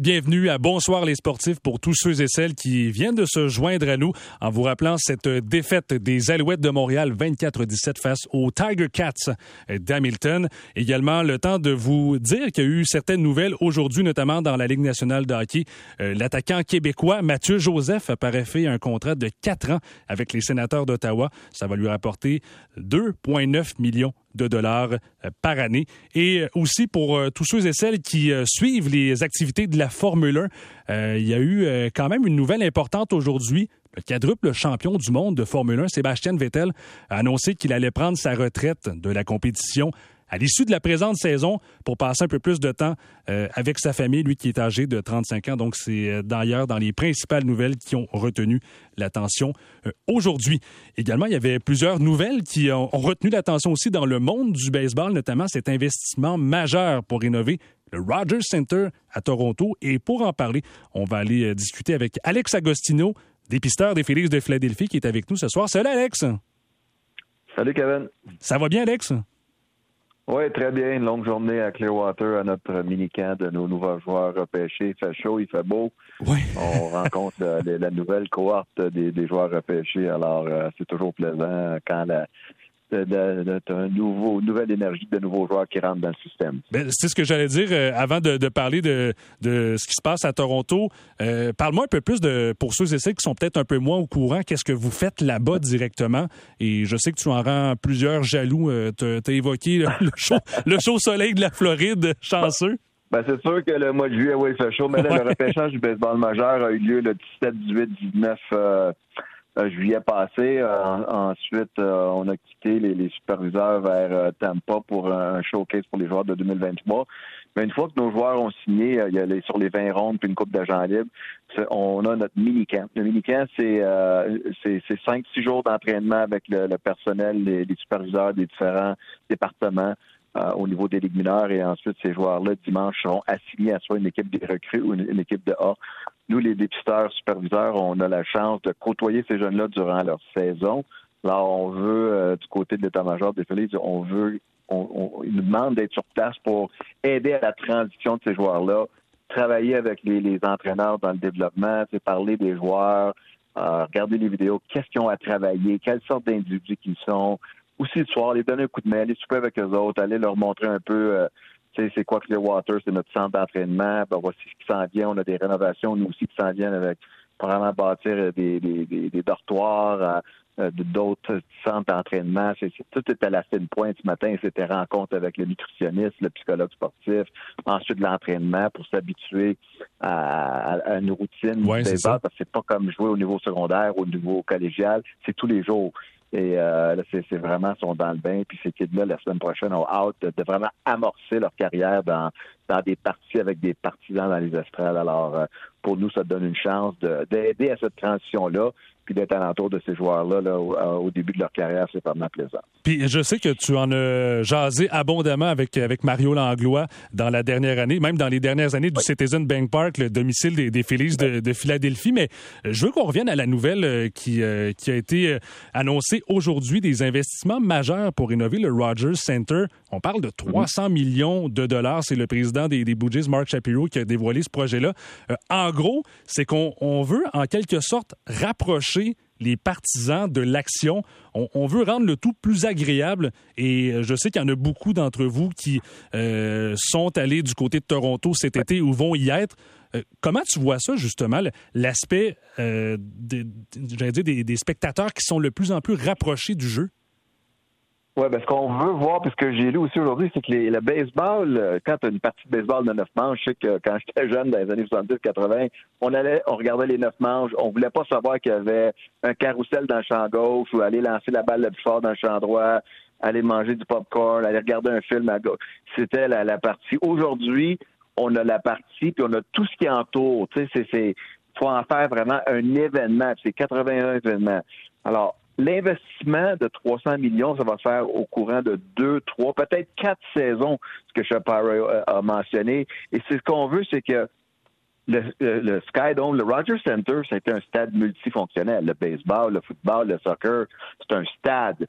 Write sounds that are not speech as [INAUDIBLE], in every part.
Bienvenue à Bonsoir les sportifs pour tous ceux et celles qui viennent de se joindre à nous en vous rappelant cette défaite des Alouettes de Montréal 24-17 face aux Tiger Cats d'Hamilton. Également le temps de vous dire qu'il y a eu certaines nouvelles aujourd'hui, notamment dans la Ligue nationale de hockey. Euh, l'attaquant québécois Mathieu Joseph apparaît fait un contrat de 4 ans avec les sénateurs d'Ottawa. Ça va lui rapporter 2,9 millions de dollars euh, par année. Et euh, aussi pour euh, tous ceux et celles qui suivent les activités de la Formule 1, il y a eu quand même une nouvelle importante aujourd'hui. Le quadruple champion du monde de Formule 1, Sébastien Vettel, a annoncé qu'il allait prendre sa retraite de la compétition à l'issue de la présente saison pour passer un peu plus de temps euh, avec sa famille, lui qui est âgé de 35 ans. Donc, c'est euh, d'ailleurs dans les principales nouvelles qui ont retenu l'attention euh, aujourd'hui. Également, il y avait plusieurs nouvelles qui ont, retenu l'attention aussi dans le monde du baseball, notamment cet investissement majeur pour rénover le Rogers Center à Toronto. Et pour en parler, on va aller discuter avec Alex Agostino, dépisteur des Félix de Philadelphie, qui est avec nous ce soir. Salut Alex! Salut Kevin! Ça va bien Alex? Oui, très bien. Une longue journée à Clearwater, à notre mini-camp de nos nouveaux joueurs repêchés. Il fait chaud, il fait beau. Oui. On [LAUGHS] rencontre euh, la nouvelle cohorte des, joueurs repêchés. Alors, euh, c'est toujours plaisant quand la, d'un nouveau, nouvelle énergie de nouveaux joueurs qui rentrent dans le système. Ben, c'est ce que j'allais dire euh, avant de, parler de, ce qui se passe à Toronto. Euh, parle-moi un peu plus de pour ceux et celles qui sont peut-être un peu moins au courant. Qu'est-ce que vous faites là-bas directement? Et je sais que tu en rends plusieurs jaloux. Euh, tu as, évoqué le, chaud, le chaud soleil de la Floride, chanceux. Ben, c'est sûr que le mois de juillet, oui, il fait chaud, mais le repêchage du baseball majeur a eu lieu le 17, 18, 19 euh, juillet passé. Euh, ensuite, euh, on a quitté les, superviseurs vers Tampa pour un showcase pour les joueurs de 2023. Mais une fois que nos joueurs ont signé, il y a les, sur les 20 rondes puis une coupe d'agents libres, on a notre mini-camp. Le mini-camp, c'est c'est cinq, six jours d'entraînement avec le, personnel, les, superviseurs des différents départements. au niveau des ligues mineures et ensuite ces joueurs-là dimanche seront assignés à soit une équipe des recrues ou une équipe de A nous, les dépisteurs, superviseurs, on a la chance de côtoyer ces jeunes-là durant leur saison. Là, on veut, euh, du côté de l'état-major des Félix, on veut, on, ils nous demandent d'être sur place pour aider à la transition de ces joueurs-là, travailler avec les, entraîneurs dans le développement, parler des joueurs, euh, regarder les vidéos, qu'est-ce qu'ils ont à travailler, quelle sorte d'individus qu'ils sont. Aussi le soir, les donner un coup de main, aller souper avec eux autres, aller leur montrer un peu euh, c'est quoi Clearwater, c'est notre centre d'entraînement. Ben, voici ce qui s'en vient. On a des rénovations, nous aussi, qui s'en viennent avec probablement bâtir des, des, des, dortoirs, euh, d'autres centres d'entraînement. tout est à la fine pointe ce matin. C'était rencontre avec le nutritionniste, le psychologue sportif, ensuite l'entraînement pour s'habituer à, une routine. Ouais, c'est parce que c'est pas comme jouer au niveau secondaire, au niveau collégial. C'est tous les jours. Et euh, c'est vraiment sont dans le bain. Puis ces kids-là, la semaine prochaine, ont hâte de, vraiment amorcer leur carrière dans, dans des parties avec des partisans dans les estrades. Alors, euh, pour nous, ça donne une chance d'aider à cette transition-là puis d'être alentour de ces joueurs-là là, au, début de leur carrière, c'est vraiment plaisant. Puis je sais que tu en as jasé abondamment avec, avec Mario Langlois dans la dernière année, même dans les dernières années du Citizen Bank Park, le domicile des, des Phillies de, Philadelphie. Mais je veux qu'on revienne à la nouvelle euh, qui, euh, qui a été euh, annoncée aujourd'hui des investissements majeurs pour rénover le Rogers Center. On parle de 300 mhm. millions de dollars. C'est le président des, des Blue Mark Shapiro, qui a dévoilé ce projet-là. en gros, c'est qu'on veut en quelque sorte rapprocher les partisans de l'action. On, veut rendre le tout plus agréable et euh, je sais qu'il y en a beaucoup d'entre vous qui euh, sont allés du côté de Toronto cet été ou vont y être. Euh, comment tu vois ça, justement, l'aspect des, des spectateurs qui sont de plus en plus rapprochés du jeu? Oui, ben ce qu'on veut voir, puisque j'ai lu aussi aujourd'hui, c'est que les, le baseball, euh, quand tu as une partie de baseball de neuf manches, je sais que quand j'étais jeune, dans les années 70-80, on allait, on regardait les neuf manches, on voulait pas savoir qu'il y avait un carrousel dans le champ gauche ou aller lancer la balle le plus fort dans le champ droit, aller manger du popcorn, aller regarder un film à gauche. C'était la, la partie. Aujourd'hui, on a la partie, puis on a tout ce qui entoure. Tu sais, c'est, faut en faire vraiment un événement. C'est 81 événements. Alors, L'investissement de 300 millions, ça va se faire au courant de deux, trois, peut-être quatre saisons, ce que Shapiro a mentionné. Et c'est ce qu'on veut, c'est que le, le, Sky Dome, le Rogers Center, c'est un stade multifonctionnel. Le baseball, le football, le soccer, c'est un stade.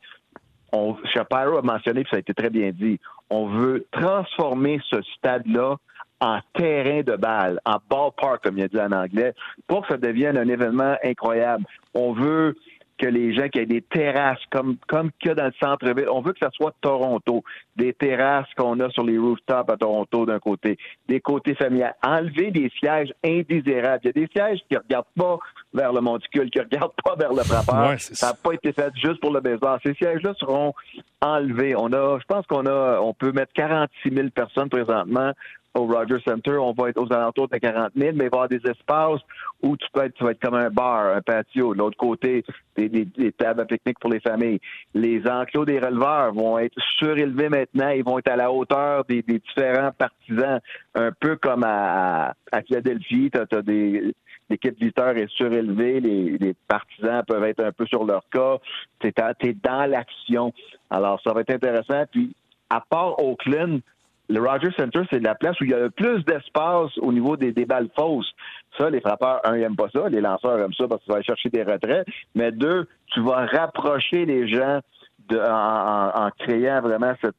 On, Shapiro a mentionné, puis ça a été très bien dit, on veut transformer ce stade-là en terrain de balle, en ballpark, comme il a dit en anglais, pour que ça devienne un événement incroyable. On veut que les gens qui aient des terrasses comme comme a dans le centre-ville. On veut que ça soit Toronto. Des terrasses qu'on a sur les rooftops à Toronto d'un côté, des côtés familiales. Enlever des sièges indésirables. Il y a des sièges qui regardent pas vers le monticule, qui regardent pas vers le frappeur. ça n'a pas été fait juste pour le baseball. Ces sièges-là seront enlevés. On a, je pense qu'on a, on peut mettre 46 000 personnes présentement au Rogers Center, on va être aux alentours de 40 000, mais il va y avoir des espaces où tu peux être, tu vas être comme un bar, un patio. De l'autre côté, des, tables à pique-nique pour les familles. Les enclos des releveurs vont être surélevés maintenant. Ils vont être à la hauteur des, différents partisans, un peu comme à, Philadelphie. Tu as, des l'équipe visiteur est surélevée, les, les, partisans peuvent être un peu sur leur cas. Tu es, dans l'action. Alors, ça va être intéressant. Puis, à part Oakland, le Rogers Center, c'est la place où il y a le plus d'espace au niveau des, des balles fausses. Ça, les frappeurs, un, ils n'aiment pas ça. Les lanceurs aiment ça parce qu'ils vont aller chercher des retraits. Mais deux, tu vas rapprocher les gens en, créant vraiment cette,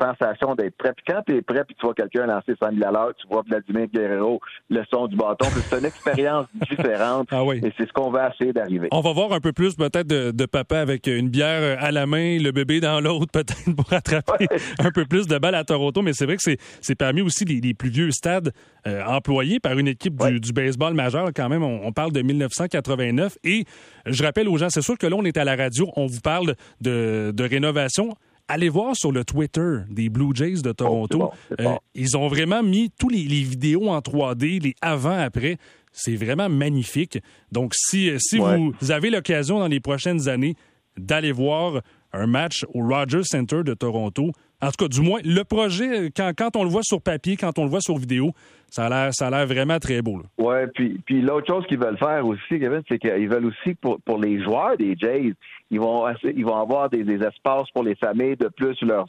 sensation d'être prêt. Puis quand tu es prêt, puis tu vois quelqu'un lancer 100 000 à l'heure, tu vois Vladimir Guerrero, le son du bâton, c'est une expérience [LAUGHS] différente. Ah oui. Et c'est ce qu'on va essayer d'arriver. On va voir un peu plus peut-être de, papa avec une bière à la main, le bébé dans l'autre, [LAUGHS] peut-être pour attraper un peu plus de balles à Toronto. Mais c'est vrai que c'est parmi aussi les, plus vieux stades euh, employés par une équipe du, baseball majeur. Quand même, on, on parle de 1989. Et je rappelle aux gens, c'est sûr que là, on est à la radio, on vous parle de de, rénovation allez voir sur le Twitter des Blue Jays de Toronto. Oh, euh, ils ont vraiment mis tous les, vidéos en 3D, les avant-après. C'est vraiment magnifique. Donc, si, si vous avez l'occasion dans les prochaines années d'aller voir un match au Rogers Center de Toronto, en tout cas, du moins, le projet, quand, quand on le voit sur papier, quand on le voit sur vidéo, ça a l'air, ça a l'air vraiment très beau. Oui, puis, puis l'autre chose qu'ils veulent faire aussi, Kevin, c'est qu'ils veulent aussi, pour, pour les joueurs des Jays, ils vont, ils vont avoir des, espaces pour les familles, de plus leur,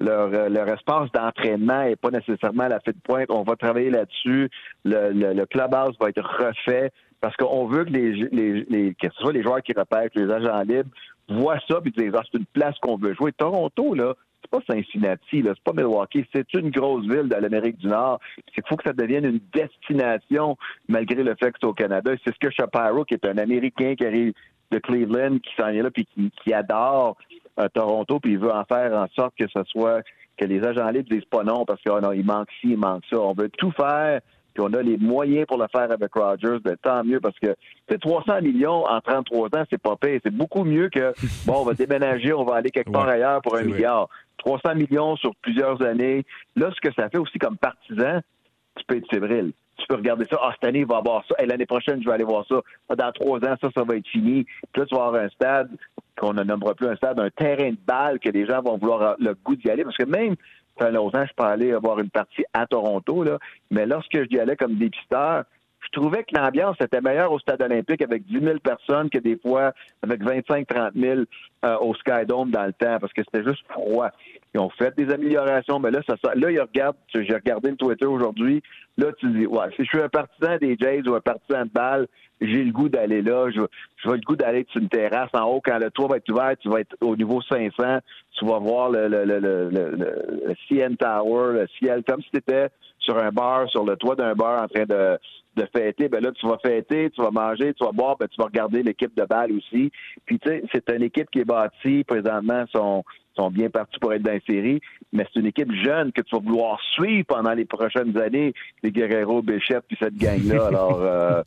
leur espace d'entraînement et pas nécessairement la fête de pointe. On va travailler là-dessus. Le, le, le clubhouse va être refait parce qu'on veut que les, les, les, que ce soit les joueurs qui repèrent, les agents libres, voient ça puis disent ah, c'est une place qu'on veut jouer. Toronto, là, c'est pas Cincinnati, là, c'est pas Milwaukee, c'est une grosse ville de l'Amérique du Nord. Il faut que ça devienne une destination malgré le fait que c'est au Canada. C'est ce que Shapiro, qui est un Américain qui arrive de Cleveland, qui s'en est là puis qui, adore euh, Toronto, puis il veut en faire en sorte que ce soit que les agents libres disent pas non parce qu'il oh manque ci, il manque ça. On veut tout faire puis on a les moyens pour le faire avec Rogers, ben, tant mieux parce que c'est 300 millions en 33 ans, c'est pas payé. C'est beaucoup mieux que bon, on va déménager, on va aller quelque part ailleurs pour un milliard. 300 millions sur plusieurs années. Là, ce que ça fait aussi comme partisan, tu peux être fébrile. Tu peux regarder ça. Ah, cette année, il va avoir ça. Et l'année prochaine, je vais aller voir ça. Dans trois ans, ça, ça va être fini. Puis là, tu vas avoir un stade qu'on ne nommera plus un stade, un terrain de balle que les gens vont vouloir le goût d'y aller. Parce que même ça fait longtemps, je peux aller avoir une partie à Toronto, là. Mais lorsque je y allais comme dépisteur, je trouvais que l'ambiance était meilleure au stade olympique avec 10 000 personnes que des fois avec 25-30 000 euh, au Skydome dans le temps parce que c'était juste froid. Ils ont fait des améliorations, mais là, ça, là, ils regardent, j'ai regardé le Twitter aujourd'hui, là, tu dis, ouais, si je suis un partisan des Jays ou un partisan de balle, j'ai le goût d'aller là, je, je vais le goût d'aller sur une terrasse en haut, quand le toit va être ouvert, tu vas être au niveau 500, tu vas voir le, le, le, le, le CN Tower, le ciel, comme si tu étais sur un bar, sur le toit d'un bar en train de, de fêter, ben là, tu vas fêter, tu vas manger, tu vas boire, ben tu vas regarder l'équipe de balle aussi. Puis, tu sais, c'est une équipe qui est bâtie, présentement, sont, sont bien partis pour être dans la série, mais c'est une équipe jeune que tu vas vouloir suivre pendant les prochaines années, les Guerrero, Bishop, puis cette gang-là. [LAUGHS] Alors, euh,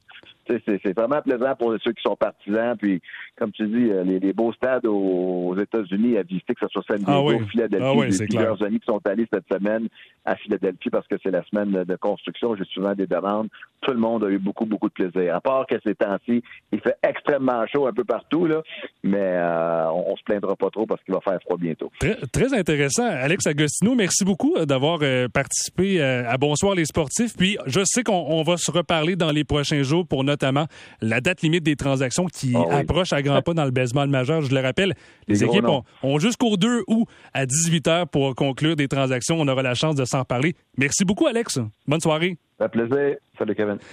c'est vraiment plaisant pour ceux qui sont partisans. Puis, comme tu dis, euh, les, beaux stades aux, États-Unis à visiter, que ce soit San Diego, ah Philadelphie, ah oui, plusieurs amis qui sont allés cette semaine à Philadelphie parce que c'est la semaine de construction. J'ai souvent des demandes. Tout le monde a eu beaucoup, beaucoup de plaisir. À part que ces temps-ci, il fait extrêmement chaud un peu partout, là, mais euh, on, se plaindra pas trop parce qu'il va faire froid bientôt. Très, intéressant. Alex Agostino, merci beaucoup euh, d'avoir participé à Bonsoir les sportifs. Puis, je sais qu'on va se reparler dans les prochains jours pour notamment la date limite des transactions qui ah approche à grands pas dans le baseball majeur. Je le rappelle, les, équipes ont, jusqu'au 2 août à 18 h pour conclure des transactions. On aura la chance de s'en parler. Merci beaucoup, Alex. Bonne soirée. Un plaisir. Salut, Kevin.